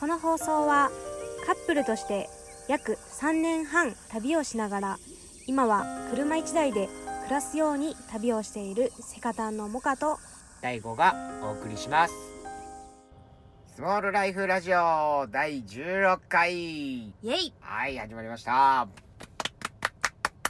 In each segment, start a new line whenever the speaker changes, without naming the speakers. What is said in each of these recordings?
この放送はカップルとして約3年半旅をしながら今は車1台で暮らすように旅をしているセカタンのモカと
第5がお送りします。スモールライフラジオ第16回。
イエイ。
はい始まりました。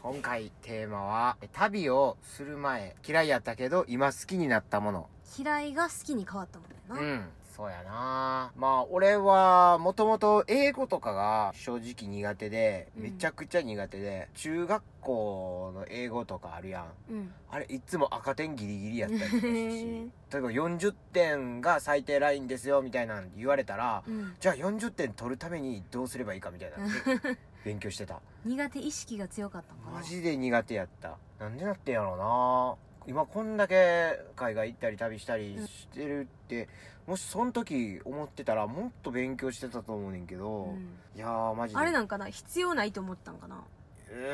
今回テーマは旅をする前嫌いやったけど今好きになったもの。
嫌いが好きに変わったもんだよな、
うんそうやな。まあ俺はもともと英語とかが正直苦手で
うん。
めちゃくちゃ苦手で、中学校の英語とかあるやん。
うん。
あれいつも赤点ギリギリやったりとかする
へ
し
ー。
例えば40点が最低ラインですよみたいなの言われたら
うん。
じゃあ40点取るためにどうすればいいかみたいな。勉強してた。
苦手意識が強かった
マジで苦手やった。なんでなってんやろうな今こんだけ海外行ったり旅したりしてるって、もしその時思ってたらもっと勉強してたと思うねんけど、
うん。
いやーマジで。
あれなんかな必要ないと思ったんかな。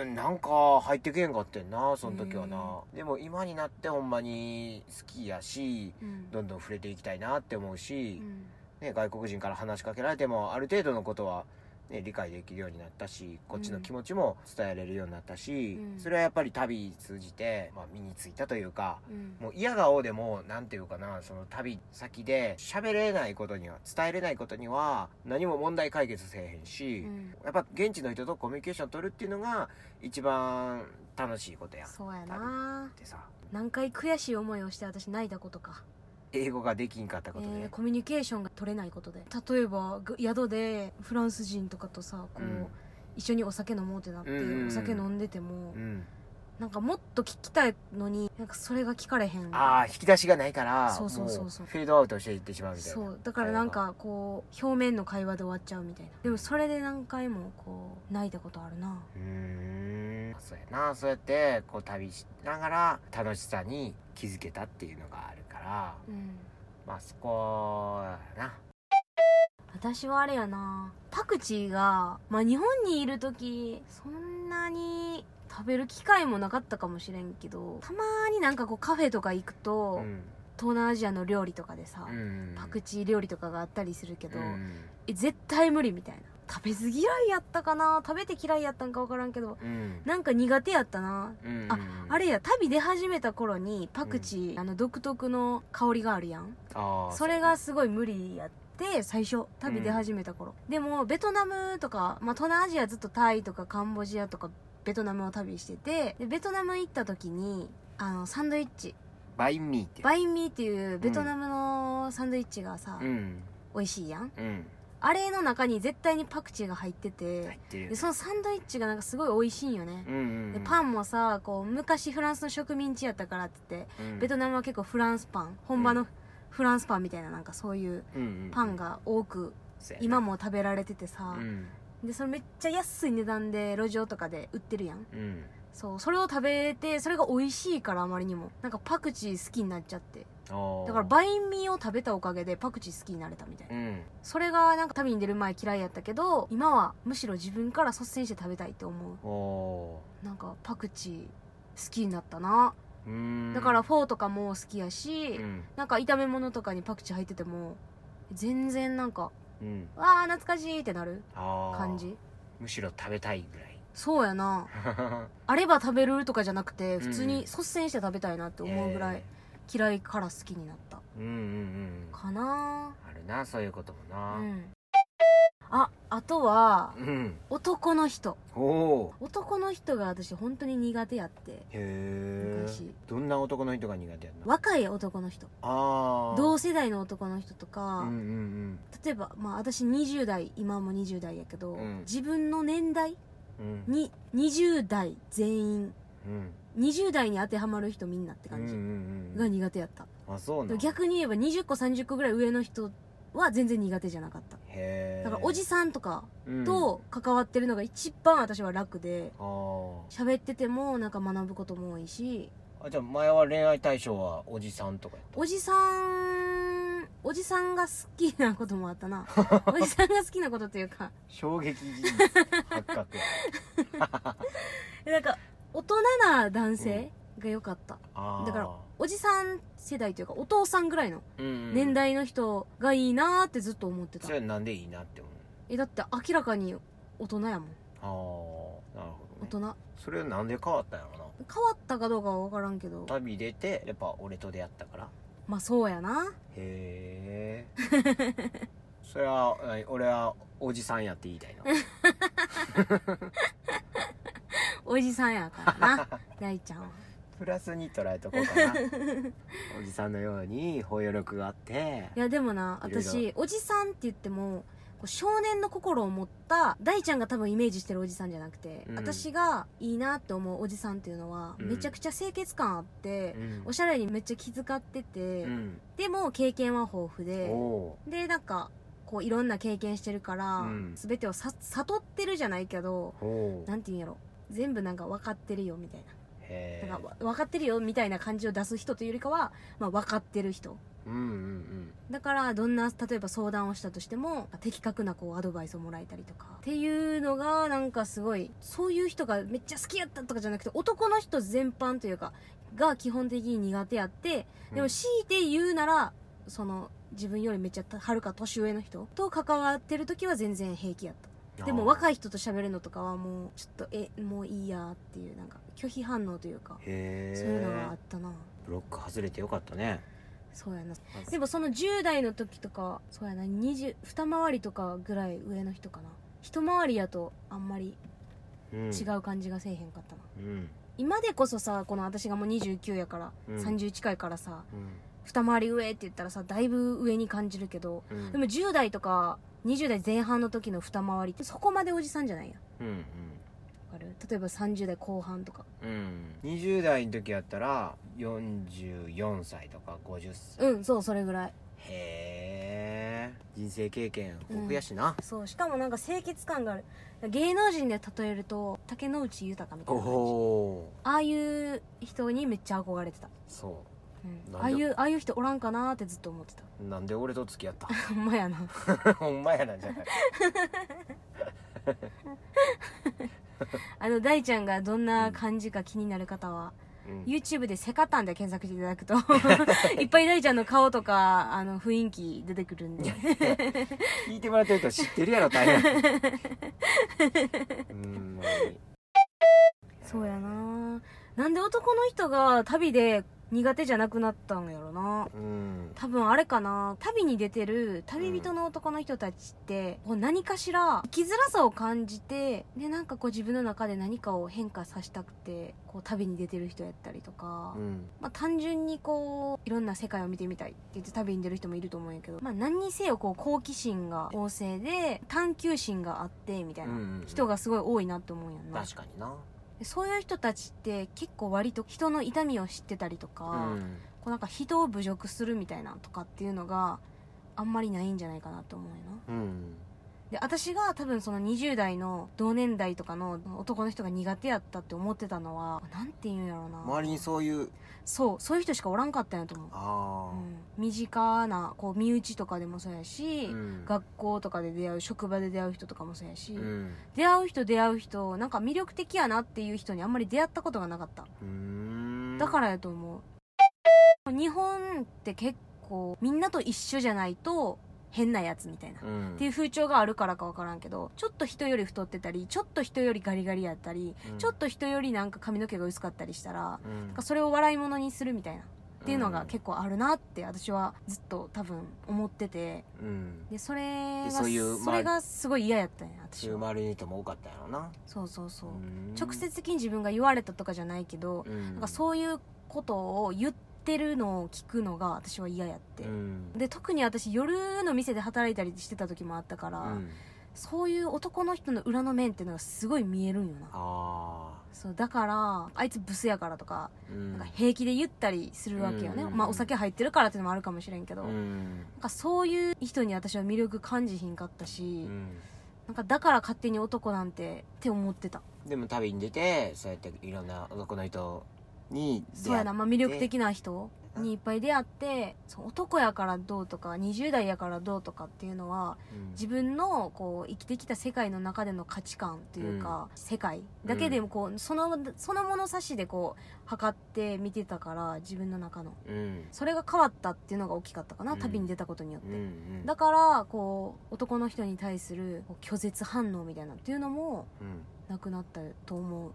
うんなんか入ってけんかってんなその時はな。でも今になってほんまに好きやし
うん。
どんどん触れていきたいなって思うし、
うん。
ね、外国人から話しかけられてもある程度のことは、ね、理解できるようになったしこっちの気持ちも伝えられるようになったし、
うん。
それはやっぱり旅通じて、まあ、身についたというか
うん。
もう嫌顔でも何ていうかなその旅先で喋れないことには伝えれないことには何も問題解決せえへんし、
うん。
やっぱ現地の人とコミュニケーション取るっていうのが一番楽しいことや。んっ
そうやな。
てさ。
何回悔しい思いをして私泣いたことか
英語ができんかったことで、
えーコミュニケーションが取れないことで。例えばぐ宿でフランス人とかとさこう、
うん。
一緒にお酒飲もうってなって、
うん
お酒飲んでても、
うん、
なんかもっと聞きたいのになんかそれが聞かれへん。
ああ引き出しがないから
そうそうそうそう。
もフェードアウトしていってしまうみたいな。
そう。だからなんかこう表面の会話で終わっちゃうみたいな。でもそれで何回もこう泣いたことあるな。
うーん。そうやな。そうやってこう旅しながら楽しさに気づけたっていうのがあるから
うん。
まあそこやな。
私はあれやな。パクチーが、まあ、日本にいる時そんなに食べる機会もなかったかもしれんけどたまになんかこうカフェとか行くと、
うん。
東南アジアの料理とかでさ、
うん。
パクチー料理とかがあったりするけど、
うん。
え絶対無理みたいな食べず嫌いやったかな？食べて嫌いやったんか分からんけど
うん。
なんか苦手やったな。
うん
ああれや旅出始めた頃にパクチー、あの独特の香りがあるやん。それがすごい無理やって最初旅出始めた頃、でもベトナムとか、まあ、東南アジアずっとタイとかカンボジアとかベトナムを旅しててでベトナム行った時にあのサンドイッチ。
バインミーって
バインミーっていうベトナムのサンドイッチがさ、
うん。
美味しいやん。
うん
あれの中に絶対にパクチーが入ってて、
入ってる
でそのサンドイッチがなんかすごい美味しいんよね。
う、んうん
でパンもさこう昔フランスの植民地やったからって言って
うん。
ベトナムは結構フランスパン本場の
うん。
フランスパンみたいななんかそういう
うんうん
パンが多く
そうやな
今も食べられててさ。
う、ん。
でそれめっちゃ安い値段で路上とかで売ってるやん。
うん。
そうそれを食べてそれが美味しいからあまりにも。なんかパクチー好きになっちゃってだからバインミーを食べたおかげでパクチー好きになれたみたいな。
うん。
それがなんか旅に出る前嫌いやったけど今はむしろ自分から率先して食べたいって思
お
うなんかパクチー好きになったな。だからフォーとかも好きやし、
うん。
なんか炒め物とかにパクチー入ってても全然なんか
うん。
わあ懐かしいってなる感じ。
むしろ食べたいぐらい。
そうやな。あれば食べるとかじゃなくて普通に率先して食べたいなって思うぐらい嫌いから好きになった。
うんうんうん。
かな。
あるなそういうことも
う
なん。
ああとは
うん。
男の人。男の人が私本当に苦手やって。
へえ
昔。
どんな男の人が苦手やんの？
若い男の人。
ああ
同世代の男の人とか、
うんうん
例えばまあ私20代今も20代やけど、
うん。
自分の年代に20代全員
うん
20代に当てはまる人みんなって
うんうん
感じ
うん。
が苦手やった、
あそうなん
逆に言えば20個30個ぐらい上の人は全然苦手じゃなかった。
へえ
だからおじさんとか
うん。
と関わってるのが一番私は楽で
あー。
喋っててもなんか学ぶことも多いし。
あじゃあ前は恋愛対象はおじさんとかやった
おじさんおじさんが好きなこともあったな。おじさんが好きなことっていうか。
衝撃発覚。
なんか大人な男性が良かった。
あー。
だからおじさん世代というかお父さんぐらいの
うんうん
年代の人がいいなーってずっと思ってた。
それはなんでいいなって思う
えだって明らかに大人やもん。
ああなるほ
大
ど、ね、
人。
それはなんで変わったんやろな？
変わったかどうかは分からんけど。
旅出てやっぱ俺と出会ったから？
まあそうやな。
へえ それは何？俺はおじさんやって言いたいの
おじさんやからな。大ちゃんは。
プラスに捉えとこうかな。おじさんのように包容力があって。
いやでもな私おじさんって言ってもこう少年の心を持った大ちゃんが多分イメージしてるおじさんじゃなくて、
うん。
私がいいなって思うおじさんっていうのは、
うん。
めちゃくちゃ清潔感あって
う、ん。
おしゃれにめっちゃ気遣ってて、
うん。
でも経験は豊富で
お
でなんかこういろんな経験してるから、
うん。
全てをさ悟ってるじゃないけど
おお
なんて言うんやろ全部なんか分かってるよみたいな。なんかわ分かってるよみたいな感じを出す人というよりかは、まあ、分かってる人。
うんうんうん。
だからどんな例えば相談をしたとしても的確なこうアドバイスをもらえたりとか。っていうのがなんかすごいそういう人がめっちゃ好きやったとかじゃなくて男の人全般というかが基本的に苦手やってでも強いて言うならその自分よりめっちゃはるか年上の人と関わってる時は全然平気やったでも若
い
い人と喋るのとかはもうちょっとえもういいやっていうなんか拒否反応というかそういうのがあったな。
ブロック外れてよかったね。
そうやな。でもその10代の時とかそうやな20二回りとかぐらい上の人かな。一回りやとあんまり
うん。
違う感じがせえへんかったな、
うん。
今でこそさこの私がもう29やから、
うん。
30近いからさ
うん。
二回り上って言ったらさだいぶ上に感じるけど
うん。
でも10代とか20代前半の時の二回りってそこまでおじさんじゃないや
うんうん。
わかる？例えば30代後半とか。
うん。20代の時やったら44歳とか50歳。
うんそうそれぐらい。
へえ。人生経験豊富やしな、
そうしかもなんか清潔感がある。芸能人で例えると竹野内豊みたい
お
な感じ。
お
ああいう人にめっちゃ憧れてた、
そ
うああいうああいう人おらんかなーってずっと思ってた。
うなんで俺と付き合った？
ほんまやな。
ほんまやなんじゃない
あの大ちゃんがどんな感じか気になる方は、
うん。
YouTube で「セカタン」で検索していただくといっぱい大ちゃんの顔とかあの雰囲気出てくるんで。
聞いてもらってると知ってるやろ大変。うん
そうやななんで男の人が旅で苦手じゃなくなったんやろな。
うん。
多分あれかな。旅に出てる旅人の男の人たちって、こう何かしら生きづらさを感じてでなんかこう自分の中で何かを変化させたくてこう旅に出てる人やったりとか、
うん。
まあ、単純にこういろんな世界を見てみたいって言って旅に出る人もいると思うんやけど、まあ、何にせよこう好奇心が旺盛で探求心があってみたいな人がすごい多いなって思うんやんな、
確かにな。
でそういう人たちって結構割と人の痛みを知ってたりとか、
うん。
こうなんか人を侮辱するみたいなとかっていうのがあんまりないんじゃないかなと思うよな
うん
で私が多分その20代の同年代とかの男の人が苦手やったって思ってたのはなんて言うんやろうな。
周りにそういう
そうそういう人しかおらんかったんやと思う、
あ
うん、身近なこう身内とかでもそうやし、
あうん。
学校とかで出会う職場で出会う人とかもそうやし、
うん。
出会う人出会う人なんか魅力的やなっていう人にあんまり出会ったことがなかった。だからやと思う。日本って結構みんなと一緒じゃないと変なやつみたいな、
うん。
っていう風潮があるからか分からんけどちょっと人より太ってたりちょっと人よりガリガリやったり、
うん。
ちょっと人よりなんか髪の毛が薄かったりしたら、
うん。
なんかそれを笑い物にするみたいな。っていうのが結構あるなって私はずっと多分思ってて。
うん。
でそれが
でそういう
それがすごい嫌やったんや私は。
周りの人も多かったんやろな。
そうそうそう、
うん。
直接的に自分が言われたとかじゃないけど、
うん。
なんかそういうことを言ってるのを聞くのが私は嫌やって、
うん。
で特に私夜の店で働いたりしてた時もあったから、
うん。
そういう男の人の裏の面っていうのがすごい見えるんよな。
あ
そうだからあいつブスやからとか,、
あうん。
なんか平気で言ったりするわけよね、
うん。
まあお酒入ってるからっていうのもあるかもしれんけど、
う
なん
ん
かそういう人に私は魅力感じひんかったし、
うん。
なんかだから勝手に男なんてって思ってた。
でも旅に出てそうやっていろんな男の人に
そうやな、まあ、魅力的な人にいっぱい出会って男やからどうとか20代やからどうとかっていうのは
うん。
自分のこう生きてきた世界の中での価値観というか、世界だけでもこうそのその物差しでこう測って見てたから自分の中の。
うん。
それが変わったっていうのが大きかったかな、
うん。
旅に出たことによって、
うんうん。
だからこう男の人に対する拒絶反応みたいなっていうのも
うん。
なくなったと思う、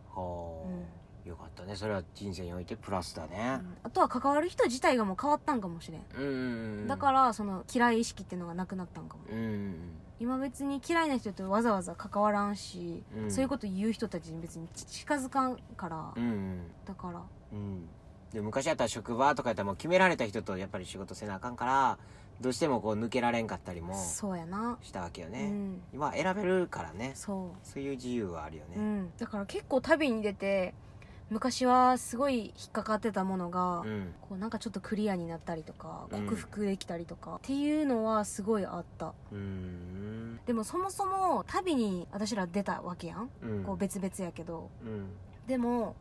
よかったね。それは人生においてプラスだね。
あとは関わる人自体がもう変わったんかもしれん、
うんうんうん。
だからその嫌い意識っていうのがなくなったんかも。
うん。うん
今別に嫌いな人とわざわざ関わらんし、
うん。
そういうこと言う人たちに別に近づかんから、
うんうん。
だから。
うん。で昔やったら職場とかやったらもう決められた人とやっぱり仕事せなあかんからどうしてもこう抜けられんかったりも
そうやな、
したわけよね、
うん。
今は選べるからね。
そ
そういう自由はあるよ
う、う
ね
ん、だから結構旅に出て昔はすごい引っかかってたものが、
うん。
こうなんかちょっとクリアになったりとか
うん。
克服できたりとか、っていうのはすごいあった。
うん。
でもそもそも旅に私ら出たわけやん、
うん。
こう別々やけど。
うん。
でも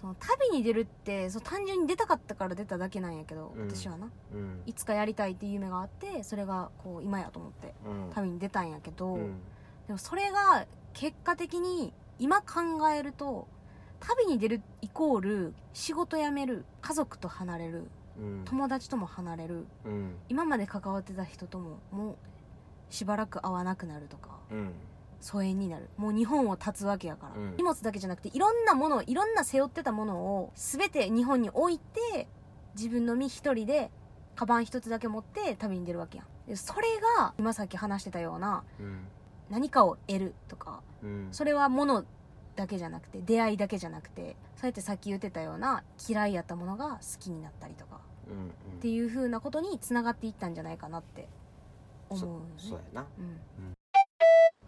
その旅に出るってそう単純に出たかったから出ただけなんやけど、
うん。
私はな。
うん。
いつかやりたいっていう夢があってそれがこう今やと思って
うん。
旅に出たんやけど、
うん。
でもそれが結果的に今考えると旅に出るイコール仕事辞める家族と離れる
うん。
友達とも離れる
うん。
今まで関わってた人とももうしばらく会わなくなるとか
うん。
疎遠になる。もう日本を立つわけやから、
うん。
荷物だけじゃなくていろんなものいろんな背負ってたものを全て日本に置いて自分の身一人でカバン一つだけ持って旅に出るわけやん。でそれが今さっき話してたような
うん。
何かを得るとか
うん。
それは物だけじゃなくて出会いだけじゃなくてそうやってさっき言ってたような嫌いやったものが好きになったりとか
うん
っていう風なことにつながっていったんじゃないかなって思うよね。
そうやな。
うん。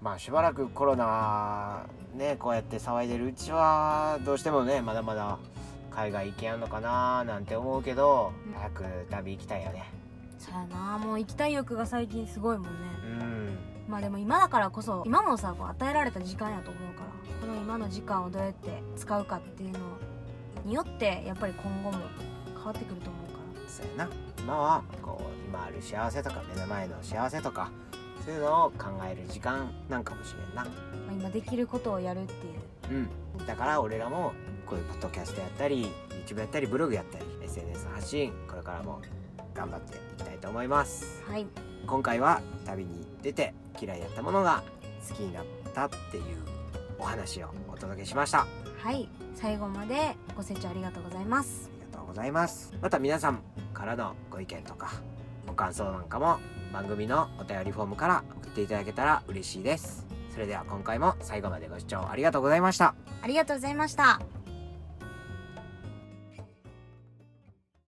まあしばらくコロナねこうやって騒いでるうちはどうしてもねまだまだ海外行けやんのかななんて思うけど
うん。
早く旅行きたいよね。
そうやな。もう行きたい欲が最近すごいもんね。
うん
まあでも今だからこそ今もさこう与えられた時間やと思うからこの今の時間をどうやって使うかっていうのによってやっぱり今後も変わってくると思うから。
そうやな。今はこう今ある幸せとか目の前の幸せとかそういうのを考える時間なんかもしれんな。
まあ、今できることをやるっていう。
うん。だから俺らもこういうポッドキャストやったり YouTube やったりブログやったり SNS 発信これからも頑張っていきたいと思います。
はい。
今回は旅に出て嫌いやったものが好きになったっていうお話をお届けしました。あ
はい。最後までご清聴ありがとうございます。
りがとうございます。また皆さんからのご意見とかご感想なんかも番組のお便りフォームから送っていただけたら嬉しいです。それでは今回も最後までご視聴ありがとうございました。
ありがとうございました